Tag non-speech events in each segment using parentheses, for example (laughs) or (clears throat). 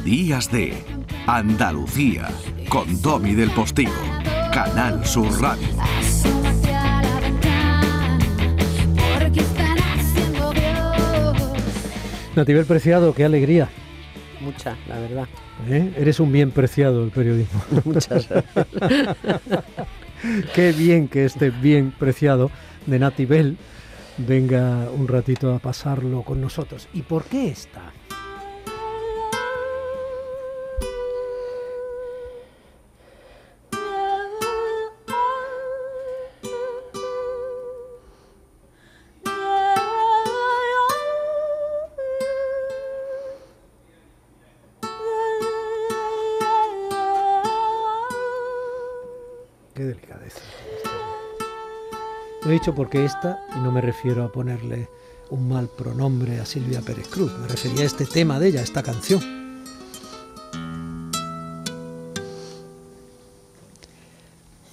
Días de Andalucía con Domi del Postigo, Canal Sur Radio. Nativel Preciado, qué alegría. Mucha, la verdad. ¿Eh? Eres un bien preciado el periodismo. (laughs) Muchas gracias. qué bien que este bien preciado de Natibel venga un ratito a pasarlo con nosotros. ¿Y por qué está? He dicho porque esta, y no me refiero a ponerle un mal pronombre a Silvia Pérez Cruz, me refería a este tema de ella, a esta canción.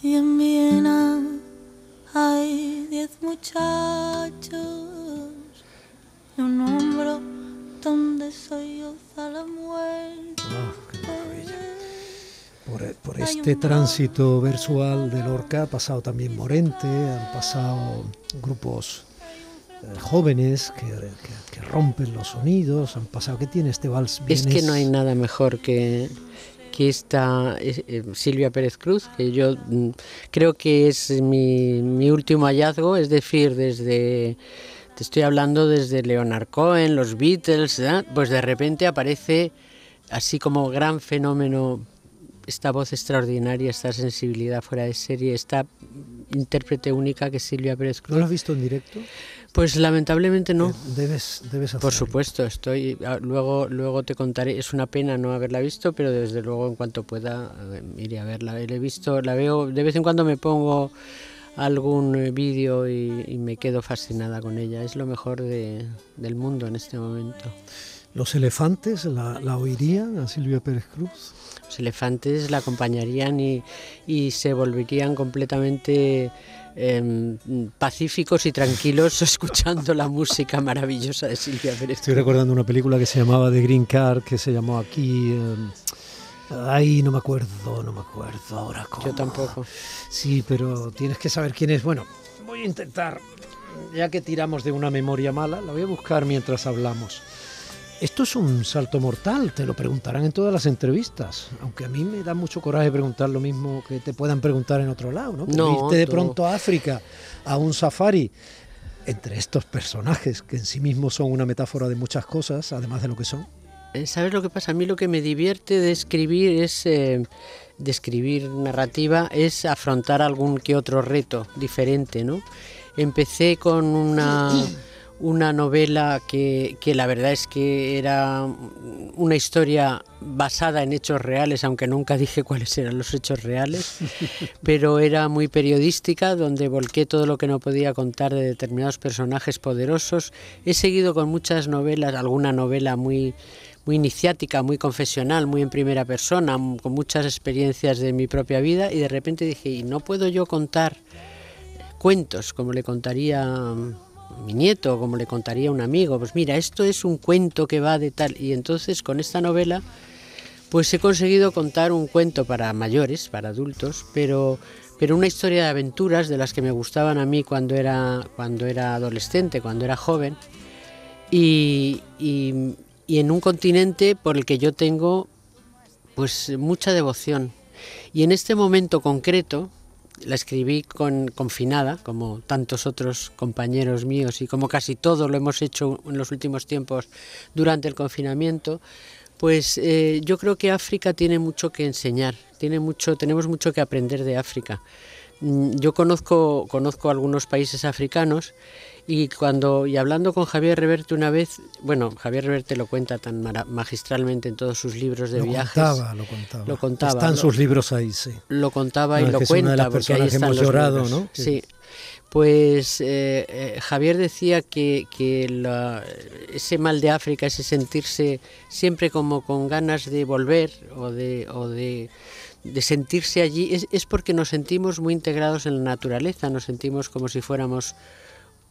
Y en Viena hay diez muchachos y un hombro donde solloza la muerte. Ah. Por, este tránsito versual de Lorca ha pasado también Morente, han pasado grupos eh, jóvenes que, que- que rompen los sonidos, han pasado... ¿Qué tiene este vals? Es que no hay nada mejor que, que esta eh, eh, Silvia Pérez Cruz, que yo mm, creo que es mi, mi último hallazgo, es decir, desde, te estoy hablando desde Leonard Cohen, los Beatles, ¿eh? pues de repente aparece así como gran fenómeno esta voz extraordinaria, esta sensibilidad fuera de serie, esta intérprete única que es Silvia Pérez ¿No Cruz. lo has visto en directo? Pues lamentablemente no. Eh, Debes, debes Por hacerlo. supuesto, estoy. ah, Luego, luego te contaré. Es una pena no haberla visto, pero desde luego en cuanto pueda eh, iré a verla. La he visto, la veo. De vez en cuando me pongo algún eh, vídeo y, y me quedo fascinada con ella. Es lo mejor de- del mundo en este momento. ¿Los elefantes la, la oirían a Silvia Pérez Cruz? Los elefantes la acompañarían y, y se volverían completamente em, pacíficos y tranquilos (laughs) escuchando la música maravillosa de Silvia Pérez. Estoy recordando una película que se llamaba The Green Card, que se llamó aquí... eh, ay, no me acuerdo, no me acuerdo ahora cómo. Yo tampoco. Sí, pero tienes que saber quién es. Bueno, voy a intentar, ya que tiramos de una memoria mala, la voy a buscar mientras hablamos. Esto es un salto mortal, te lo preguntarán en todas las entrevistas, aunque a mí me da mucho coraje preguntar lo mismo que te puedan preguntar en otro lado, ¿no? Irte de pronto a África, a un safari, entre estos personajes que en sí mismos son una metáfora de muchas cosas, además de lo que son. Eh, ¿Sabes lo que pasa? A mí lo que me divierte de escribir es, eh, de escribir narrativa, es afrontar algún que otro reto diferente, ¿no? Empecé con una, (clears throat) una novela que, que la verdad es que era una historia basada en hechos reales, aunque nunca dije cuáles eran los hechos reales, (laughs) pero era muy periodística, donde volqué todo lo que no podía contar de determinados personajes poderosos. He seguido con muchas novelas, alguna novela muy, muy iniciática, muy confesional, muy en primera persona, con muchas experiencias de mi propia vida, y de repente dije, ¿y no puedo yo contar cuentos como le contaría mi nieto, como le contaría un amigo? Pues mira, esto es un cuento que va de tal, y entonces con esta novela pues he conseguido contar un cuento para mayores, para adultos, pero, pero una historia de aventuras de las que me gustaban a mí cuando era, cuando era adolescente, cuando era joven, y, y- y en un continente por el que yo tengo pues mucha devoción. Y en este momento concreto, la escribí con, confinada, como tantos otros compañeros míos y como casi todo lo hemos hecho en los últimos tiempos durante el confinamiento, pues eh, yo creo que África tiene mucho que enseñar, tiene mucho, tenemos mucho que aprender de África. Mm, Yo conozco, conozco algunos países africanos y cuando y hablando con Javier Reverte una vez, bueno, Javier Reverte lo cuenta tan magistralmente en todos sus libros de lo viajes. contaba, lo contaba. Lo contaba, Están lo- sus libros ahí, sí. lo contaba No, y lo cuenta las porque ahí están hemos los llorado, libros. ¿no? Sí. Pues eh, eh, Javier decía que, que la- ese mal de África, ese sentirse siempre como con ganas de volver o de, o de, de sentirse allí, es, es porque nos sentimos muy integrados en la naturaleza, nos sentimos como si fuéramos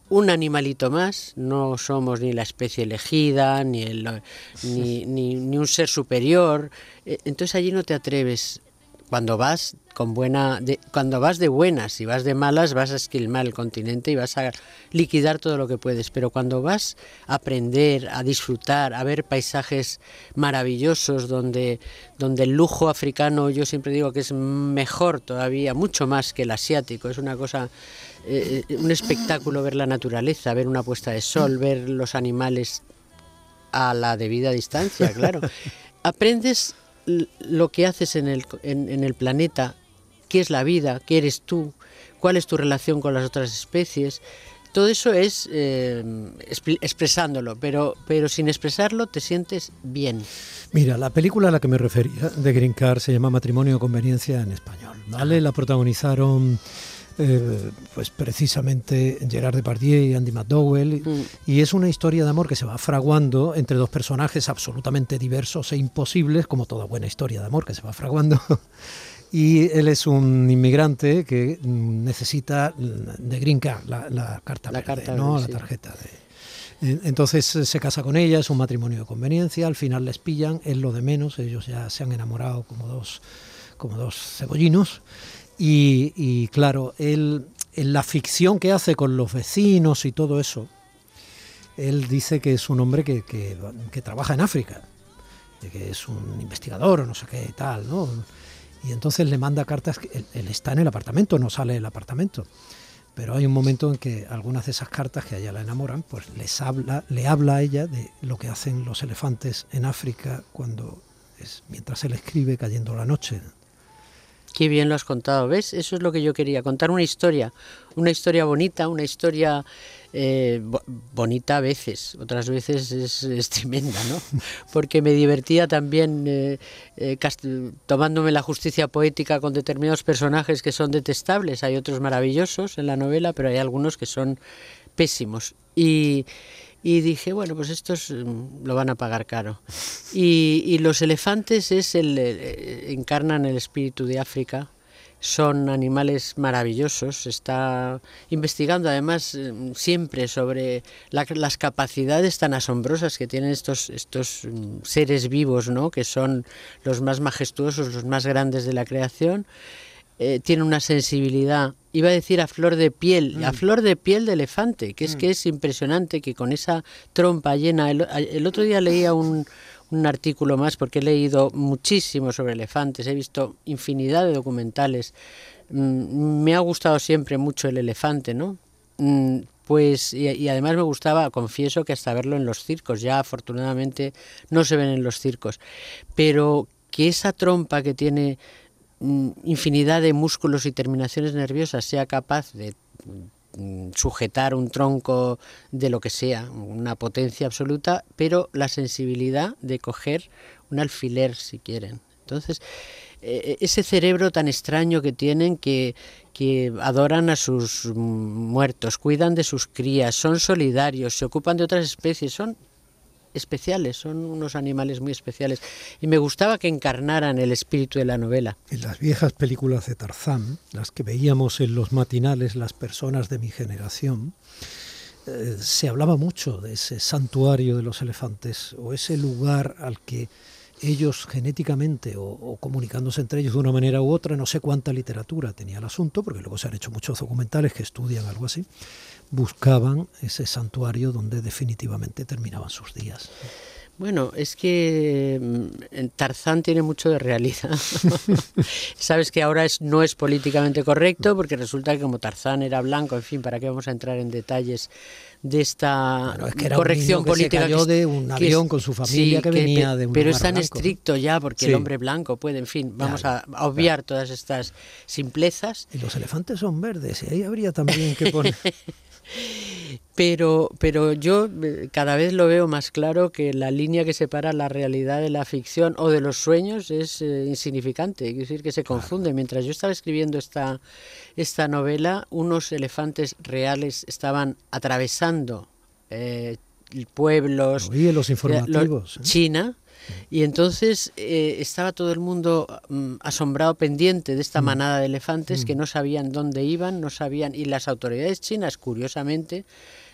un animalito más, no somos ni la especie elegida, ni, el, ni, ni, ni un ser superior. Eh, Entonces allí no te atreves. Cuando vas con buena, de, cuando vas de buenas y vas de malas, vas a esquilmar el continente y vas a liquidar todo lo que puedes. Pero cuando vas a aprender, a disfrutar, a ver paisajes maravillosos donde, donde el lujo africano, yo siempre digo que es mejor todavía, mucho más que el asiático. Es una cosa eh, un espectáculo ver la naturaleza, ver una puesta de sol, ver los animales a la debida distancia, claro. (laughs) Aprendes lo que haces en el, en, en el planeta, qué es la vida, qué eres tú, cuál es tu relación con las otras especies. Todo eso es eh, expresándolo, pero, pero sin expresarlo te sientes bien. Mira, la película a la que me refería de Green se llama Matrimonio de Conveniencia en español. ¿vale? La protagonizaron eh, pues precisamente Gerard Depardieu y Andy McDowell mm. y es una historia de amor que se va fraguando entre dos personajes absolutamente diversos e imposibles como toda buena historia de amor que se va fraguando (laughs) y él es un inmigrante que necesita de Green Card, la, la carta La verde, carta ¿no? verde, la tarjeta de... Entonces se casa con ella, es un matrimonio de conveniencia, al final les pillan, es lo de menos, ellos ya se han enamorado como dos, como dos cebollinos. Y, claro, él, en la ficción que hace con los vecinos y todo eso, él dice que es un hombre que, trabaja en África, que es un investigador o no sé qué tal, ¿no? Y entonces le manda cartas, él, está en el apartamento, no sale del apartamento. Pero hay un momento en que algunas de esas cartas que a ella la enamoran, pues les habla, le habla a ella de lo que hacen los elefantes en África cuando mientras él escribe cayendo la noche. Qué bien lo has contado, ¿ves? Eso es lo que yo quería, contar una historia, una historia bonita, una historia eh, bo- bonita a veces, otras veces es, es tremenda, ¿no? (laughs) Porque me divertía también eh, eh, tomándome la justicia poética con determinados personajes que son detestables, hay otros maravillosos en la novela, pero hay algunos que son pésimos. Y, y dije, bueno, pues estos mm, lo van a pagar caro. Y, y los elefantes es el, eh, encarnan el espíritu de África. Son animales maravillosos. Está investigando además eh, siempre sobre la- las capacidades tan asombrosas que tienen estos, estos mm, seres vivos, ¿no? que son los más majestuosos, los más grandes de la creación eh, tiene una sensibilidad, iba a decir a flor de piel, a flor de piel de elefante, que es que es impresionante que con esa trompa llena. El, el otro día leía un, un artículo más porque he leído muchísimo sobre elefantes, he visto infinidad de documentales. Mm, me ha gustado siempre mucho el elefante, ¿no? Mm, Pues, y, y además me gustaba, confieso que hasta verlo en los circos, ya afortunadamente no se ven en los circos, pero que esa trompa que tiene mm, infinidad de músculos y terminaciones nerviosas sea capaz de mm, sujetar un tronco de lo que sea, una potencia absoluta, pero la sensibilidad de coger un alfiler si quieren. Entonces, eh, ese cerebro tan extraño que tienen que, que adoran a sus mm, muertos, cuidan de sus crías, son solidarios, se ocupan de otras especies, son especiales, son unos animales muy especiales. Y me gustaba que encarnaran el espíritu de la novela. En las viejas películas de Tarzán, las que veíamos en los matinales las personas de mi generación, eh, se hablaba mucho de ese santuario de los elefantes o ese lugar al que ellos genéticamente o, o, comunicándose entre ellos de una manera u otra, no sé cuánta literatura tenía el asunto, porque luego se han hecho muchos documentales que estudian algo así, buscaban ese santuario donde definitivamente terminaban sus días. Bueno, es que mm, Tarzán tiene mucho de realidad. (laughs) Sabes que ahora es, no es políticamente correcto porque resulta que como Tarzán era blanco, en fin, ¿para qué vamos a entrar en detalles de esta bueno, es que era corrección que política? Se cayó de un que avión es, con su familia sí, que, venía de un Pero es tan blanco, estricto ya porque sí. el hombre blanco puede, en fin, vamos a, obviar todas estas simplezas. Y los elefantes son verdes y ahí habría también que poner... (laughs) Pero, pero yo eh, cada vez lo veo más claro que la línea que separa la realidad de la ficción o de los sueños es eh, insignificante, es decir, que se confunde. Mientras yo estaba escribiendo esta, esta novela, unos elefantes reales estaban atravesando eh, pueblos, los informativos, China, Y entonces eh, estaba todo el mundo mm, asombrado, pendiente de esta manada de elefantes que no sabían dónde iban, no sabían, y las autoridades chinas, curiosamente,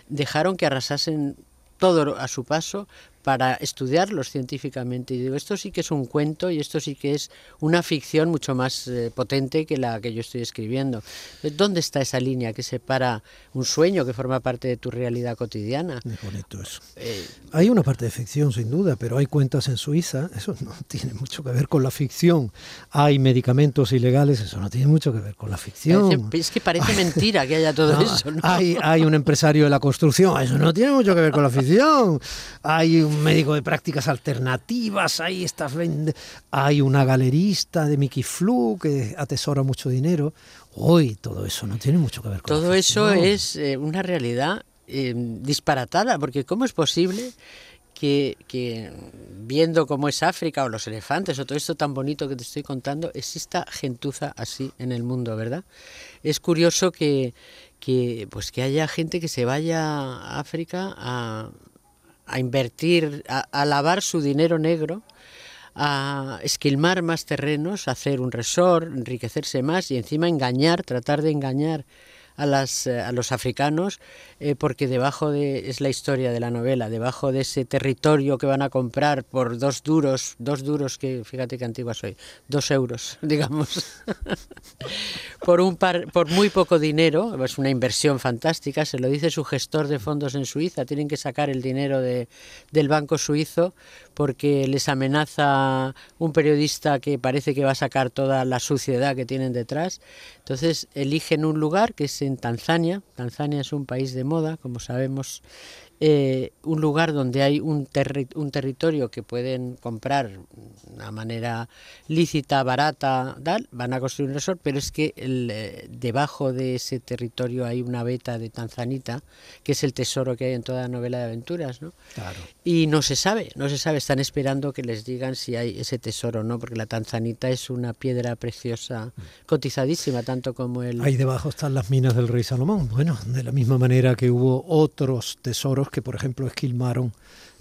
dejaron que arrasasen todo a su paso para estudiarlos científicamente. Y digo, esto sí que es un cuento y esto sí que es una ficción mucho más eh, potente que la que yo estoy escribiendo. ¿Dónde está esa línea que separa un sueño que forma parte de tu realidad cotidiana? Muy bonito eso. Eh, Hay una parte de ficción, sin duda, pero hay cuentas en Suiza, eso no (laughs) tiene mucho que ver con la ficción. Hay medicamentos ilegales, eso no tiene mucho que ver con la ficción. parece- es que parece mentira que haya todo (laughs) No, eso. ¿no? hay, hay un empresario de la construcción, eso no tiene mucho que ver con la ficción. Hay (laughs) un médico de prácticas alternativas, hay estas vende- hay una galerista de Mickey Flu que atesora mucho dinero. Hoy todo eso no tiene mucho que ver con la Todo eso es eh, una realidad eh, disparatada, porque ¿cómo es posible que, que viendo cómo es África o los elefantes o todo esto tan bonito que te estoy contando, exista gentuza así en el mundo, ¿verdad? Es curioso que, que, pues que haya gente que se vaya a África a, a invertir, a, lavar su dinero negro a esquilmar más terrenos, a hacer un resort, enriquecerse más y encima engañar, tratar de engañar a, las, eh, a los africanos, eh, porque debajo de, es la historia de la novela, debajo de ese territorio que van a comprar por dos duros, dos duros que, fíjate qué antigua soy, dos euros, (laughs) digamos, (laughs) por, un par, por muy poco dinero, es una inversión fantástica, se lo dice su gestor de fondos en Suiza, tienen que sacar el dinero de, del banco suizo porque les amenaza un periodista que parece que va a sacar toda la suciedad que tienen detrás. Entonces eligen un lugar que es en Tanzania. Tanzania es un país de moda, como sabemos, eh, un lugar donde hay un, terri- un territorio que pueden comprar de una manera lícita, barata, tal, van a construir un resort, pero es que el, eh, debajo de ese territorio hay una veta de Tanzanita, que es el tesoro que hay en toda novela de aventuras, ¿no? Claro. Y no se sabe, no se sabe, están esperando que les digan si hay ese tesoro o no, porque la tanzanita es una piedra preciosa, cotizadísima, tanto como el... Ahí debajo están las minas del rey Salomón. Bueno, de la misma manera que hubo otros tesoros que, por ejemplo, esquilmaron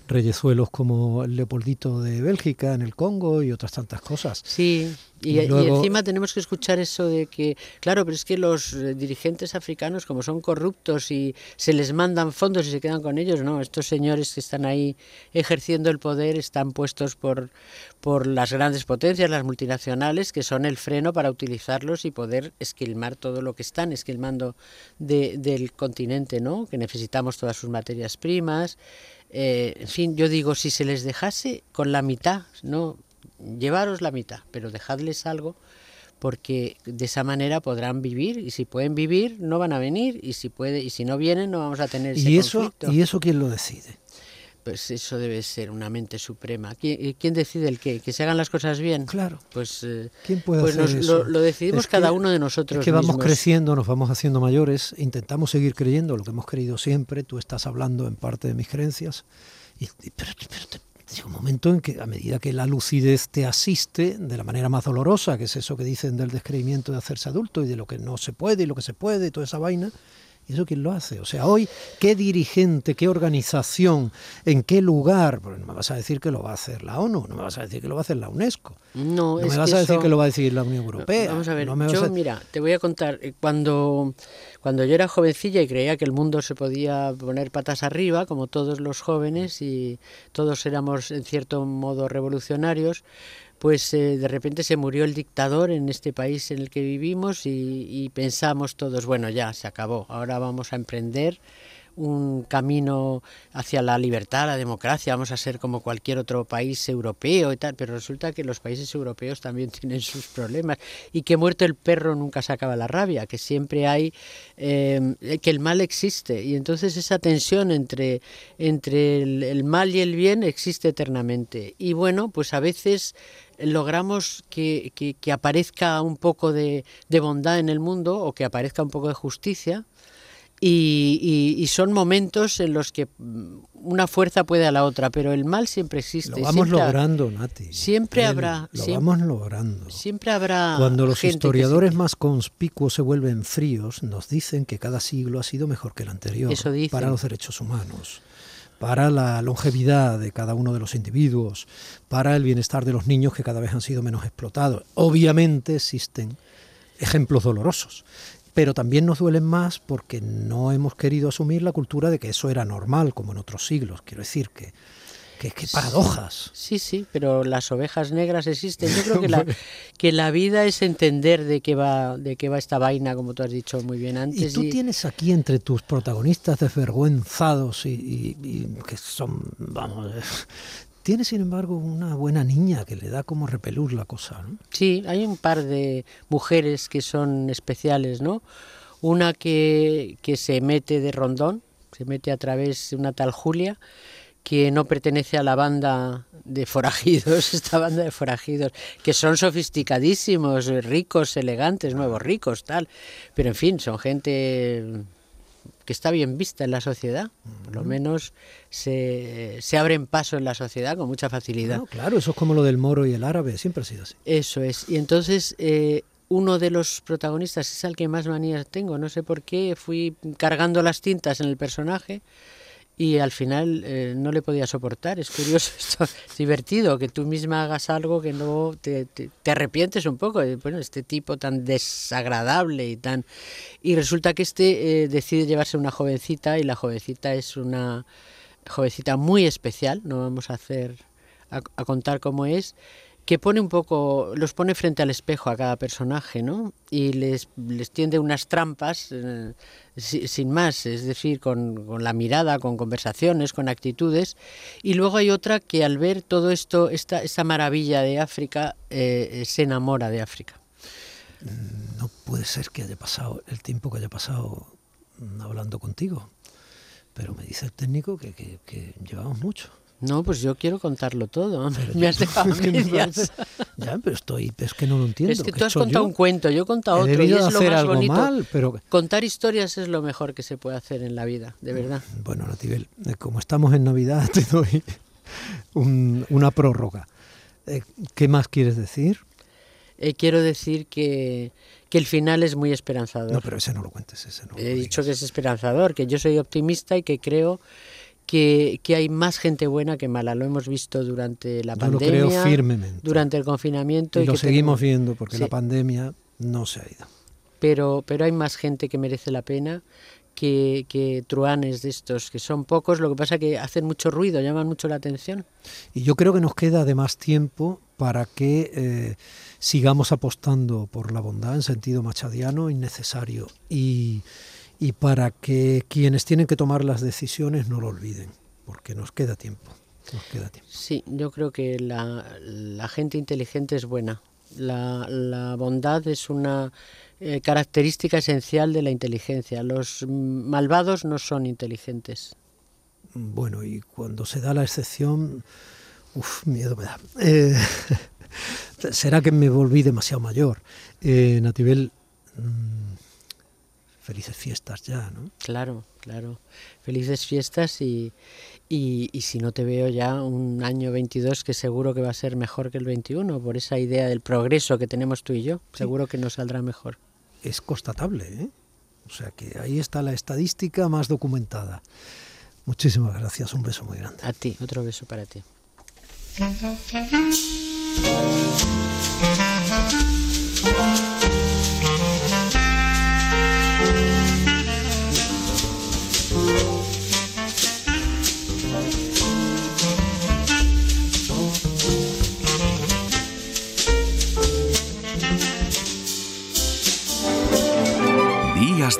reyezuelos como el Leopoldito de Bélgica en el Congo y otras tantas cosas. Sí, y, Y y luego- encima tenemos que escuchar eso de que, claro, pero es que los eh, dirigentes africanos, como son corruptos y se les mandan fondos y se quedan con ellos, no, estos señores que están ahí ejerciendo el poder están puestos por, por las grandes potencias, las multinacionales, que son el freno para utilizarlos y poder esquilmar todo lo que están esquilmando de- del continente, ¿no? Que necesitamos todas sus materias primas. Eh, en fin, yo digo, si se les dejase con la mitad, no llevaros la mitad, pero dejadles algo porque de esa manera podrán vivir y si pueden vivir no van a venir y si puede y si no vienen no vamos a tener ese ¿Y eso, conflicto. ¿Y eso quién lo decide? Pues eso debe ser una mente suprema. ¿Quién, quién decide el qué? ¿Que se hagan las cosas bien? Claro. Pues, eh, ¿Quién puede pues hacer nos- eso? Lo, lo decidimos Es que- cada uno de nosotros Es que vamos mismos. creciendo, nos vamos haciendo mayores, intentamos seguir creyendo lo que hemos creído siempre. Tú estás hablando en parte de mis creencias. Y, y- pero, pero te- llega un momento en que a medida que la lucidez te asiste de la manera más dolorosa, que es eso que dicen del descreimiento de hacerse adulto y de lo que no se puede y lo que se puede y toda esa vaina, ¿y eso quién lo hace? O sea, hoy, ¿qué dirigente, qué organización, en qué lugar? Porque no me vas a decir que lo va a hacer la ONU, no me vas a decir que lo va a hacer la UNESCO. No, No es me vas que a decir eso- que lo va a decir la Unión Europea. Vamos a ver, no me vas yo a- mira, te voy a contar, eh, cuando, cuando yo era jovencilla y creía que el mundo se podía poner patas arriba, como todos los jóvenes, y todos éramos en cierto modo revolucionarios, pues eh, de repente se murió el dictador en este país en el que vivimos y, y pensamos todos, bueno, ya se acabó, ahora vamos a emprender un camino hacia la libertad, la democracia, vamos a ser como cualquier otro país europeo y tal, pero resulta que los países europeos también (laughs) tienen sus problemas. Y que muerto el perro nunca se acaba la rabia, que siempre hay, eh, que el mal existe. Y entonces esa tensión entre, entre el, mal y el bien existe eternamente. Y bueno, pues a veces logramos que, que- que aparezca un poco de, de bondad en el mundo o que aparezca un poco de justicia y, y- y son momentos en los que mm, una fuerza puede a la otra, pero el mal siempre existe. Lo vamos siempre logrando, Nati. siempre habrá- Lo vamos logrando. Siempre habrá. Cuando los historiadores más conspicuos se vuelven fríos, nos dicen que cada siglo ha sido mejor que el anterior Eso dicen. para los derechos humanos, para la longevidad de cada uno de los individuos, para el bienestar de los niños que cada vez han sido menos explotados. Obviamente existen ejemplos dolorosos, pero también nos duelen más porque no hemos querido asumir la cultura de que eso era normal, como en otros siglos. Quiero decir que Qué, paradojas. Sí, sí, pero las ovejas negras existen. Yo creo que la, (laughs) que la vida es entender de qué va de qué va esta vaina, como tú has dicho muy bien antes. Y tú tienes aquí entre tus protagonistas desvergüenzados y, que son, vamos, Tienes, sin embargo, una buena niña que le da como repelús la cosa, ¿no? Sí, hay un par de mujeres que son especiales, ¿no? Una que, que se mete de rondón, se mete a través de una tal Julia, que no pertenece a la banda de forajidos, (laughs) esta banda de forajidos, que son sofisticadísimos, ricos, elegantes, nuevos ricos, tal. Pero en fin, son gente que está bien vista en la sociedad, por lo menos se, se abren paso en la sociedad con mucha facilidad. claro, eso es como lo del moro y el árabe, siempre ha sido así. Eso es, y entonces eh, uno de los protagonistas es al que más manías tengo, no sé por qué, fui cargando las tintas en el personaje y al final eh, no le podía soportar. Es curioso (laughs) esto, es divertido que tú misma hagas algo que no te, te, arrepientes un poco. Bueno, este tipo tan desagradable y tan... Y resulta que este eh, decide llevarse una jovencita y la jovencita es una jovencita muy especial, no vamos a hacer a contar cómo es, que pone un poco, los pone frente al espejo a cada personaje, ¿no? Y les, les tiende unas trampas eh, sin más, es decir, con, la mirada, con conversaciones, con actitudes. Y luego hay otra que al ver todo esto, esta, esta maravilla de África, eh, se enamora de África. No puede ser que haya pasado el tiempo que haya pasado hablando contigo, pero me dice el técnico que, que llevamos mucho. No, pues yo quiero contarlo todo. me has dejado (laughs) medias. Ya, pero estoy, es que no lo entiendo. Es que tú has contado un cuento, yo he contado otro y es lo más algo bonito. Mal, pero... Contar historias es lo mejor que se puede hacer en la vida, de verdad. Bueno, Natibel, eh, como estamos en Navidad, (laughs) te doy una prórroga. Eh, ¿Qué más quieres decir? Eh, quiero decir que, que, el final es muy esperanzador. No, pero ese no lo cuentes. Ese no He dicho que es esperanzador, que yo soy optimista y que creo que, hay más gente buena que mala. Lo hemos visto durante la pandemia, lo creo firmemente. durante el confinamiento. Y, lo seguimos viendo porque la pandemia no se ha ido. Pero, pero hay más gente que merece la pena que, que, truanes de estos, que son pocos, lo que pasa que hacen mucho ruido, llaman mucho la atención. Y yo creo que nos queda además tiempo para que eh, sigamos apostando por la bondad en sentido machadiano innecesario y y para que quienes tienen que tomar las decisiones no lo olviden, porque nos queda tiempo. Nos queda tiempo. Sí, yo creo que la, gente inteligente es buena. La, bondad es una eh, característica esencial de la inteligencia. Los malvados no son inteligentes. Bueno, y cuando se da la excepción, uff, miedo me da. Eh, (laughs) será que me volví demasiado mayor. Eh, Natibel, mm, felices fiestas ya, ¿no? Claro, claro. Felices fiestas y, y, si no te veo ya un año 22 que seguro que va a ser mejor que el 21 por esa idea del progreso que tenemos tú y yo. Seguro que nos saldrá mejor. Es constatable, ¿eh? O sea que ahí está la estadística más documentada. Muchísimas gracias, un beso muy grande. A ti, otro beso para ti. (laughs)